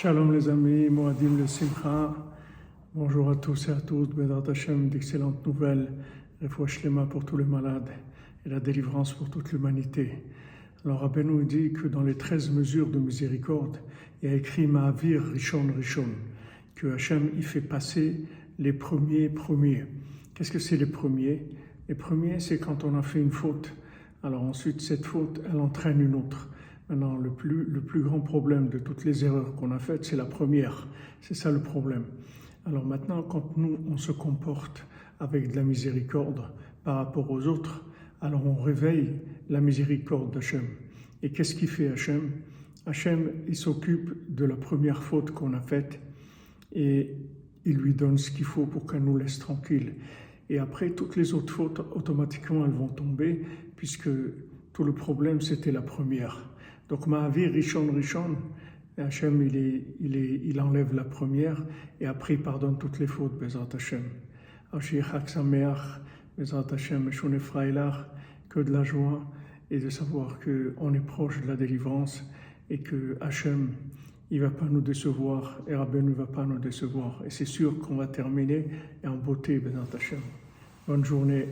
Shalom les amis, Moadim le Simcha. Bonjour à tous et à toutes. Bédat Hashem, d'excellentes nouvelles. Refouach pour tous les malades et la délivrance pour toute l'humanité. Alors Rabbi nous dit que dans les 13 mesures de miséricorde, il y a écrit Ma'avir Rishon Rishon, que Hashem y fait passer les premiers premiers. Qu'est-ce que c'est les premiers? Les premiers, c'est quand on a fait une faute. Alors ensuite, cette faute, elle entraîne une autre. Maintenant, le plus, le plus grand problème de toutes les erreurs qu'on a faites, c'est la première. C'est ça le problème. Alors maintenant, quand nous, on se comporte avec de la miséricorde par rapport aux autres, alors on réveille la miséricorde d'Hachem. Et qu'est-ce qu'il fait Hachem? Hachem, il s'occupe de la première faute qu'on a faite et il lui donne ce qu'il faut pour qu'elle nous laisse tranquille. Et après, toutes les autres fautes, automatiquement, elles vont tomber puisque tout le problème, c'était la première. Donc vie Rishon Rishon, Hachem il, il, il enlève la première et après il pardonne toutes les fautes, Bezat Hachem. Bezat Hachem, que de la joie et de savoir qu'on est proche de la délivrance et que Hachem, il ne va pas nous décevoir et Rabbi ne va pas nous décevoir. Et c'est sûr qu'on va terminer en beauté, Bezat Hachem. Bonne journée.